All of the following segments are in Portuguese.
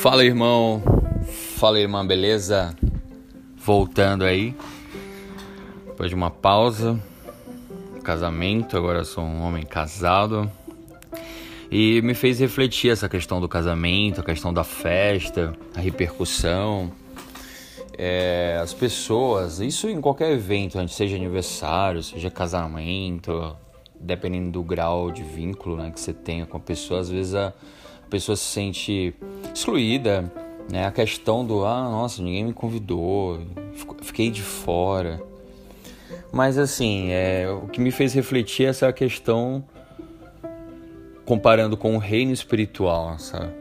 Fala irmão, fala irmã, beleza? Voltando aí, depois de uma pausa, casamento, agora sou um homem casado. E me fez refletir essa questão do casamento, a questão da festa, a repercussão, é, as pessoas, isso em qualquer evento, seja aniversário, seja casamento, dependendo do grau de vínculo né, que você tenha com a pessoa, às vezes a a pessoa se sente excluída, né? A questão do ah, nossa, ninguém me convidou, fiquei de fora. Mas assim, é, o que me fez refletir é essa questão comparando com o reino espiritual, sabe?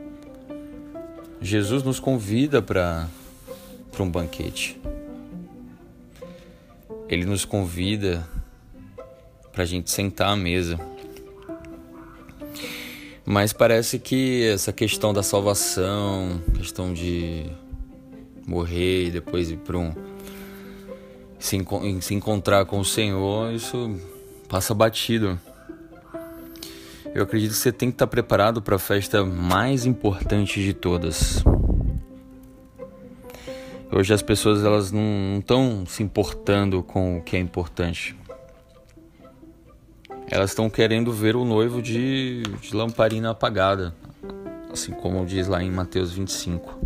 Jesus nos convida para para um banquete. Ele nos convida para a gente sentar à mesa. Mas parece que essa questão da salvação, questão de morrer e depois ir para um. Se, se encontrar com o Senhor, isso passa batido. Eu acredito que você tem que estar preparado para a festa mais importante de todas. Hoje as pessoas elas não estão se importando com o que é importante elas estão querendo ver o noivo de, de lamparina apagada, assim como diz lá em Mateus 25.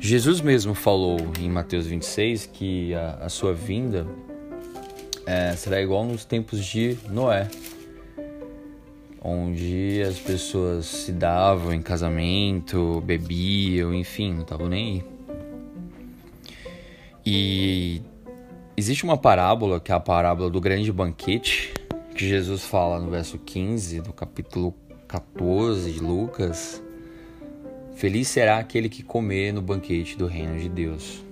Jesus mesmo falou em Mateus 26 que a, a sua vinda é, será igual nos tempos de Noé, onde as pessoas se davam em casamento, bebiam, enfim, não estavam nem aí. E existe uma parábola, que é a parábola do grande banquete, que Jesus fala no verso 15 do capítulo 14 de Lucas: Feliz será aquele que comer no banquete do reino de Deus.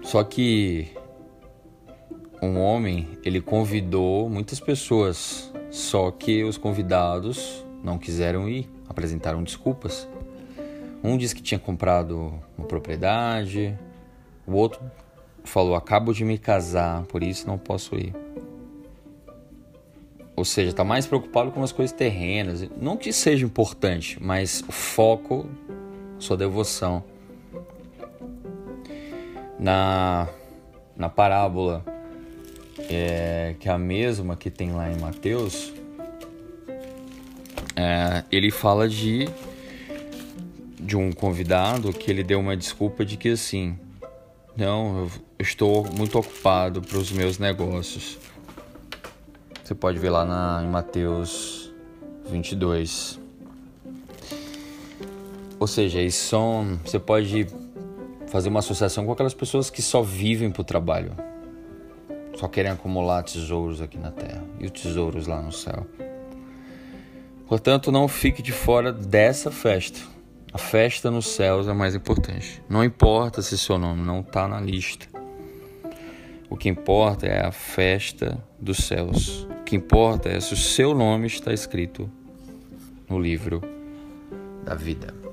Só que um homem, ele convidou muitas pessoas, só que os convidados não quiseram ir, apresentaram desculpas. Um disse que tinha comprado uma propriedade, o outro falou: Acabo de me casar, por isso não posso ir. Ou seja, está mais preocupado com as coisas terrenas. Não que seja importante, mas o foco, sua devoção. Na, na parábola, é, que é a mesma que tem lá em Mateus, é, ele fala de, de um convidado que ele deu uma desculpa de que assim, não, eu estou muito ocupado para os meus negócios. Você pode ver lá na, em Mateus 22. Ou seja, isso são, você pode fazer uma associação com aquelas pessoas que só vivem para o trabalho. Só querem acumular tesouros aqui na terra e os tesouros lá no céu. Portanto, não fique de fora dessa festa. A festa nos céus é mais importante. Não importa se seu nome não está na lista. O que importa é a festa dos céus. O que importa é se o seu nome está escrito no livro da vida.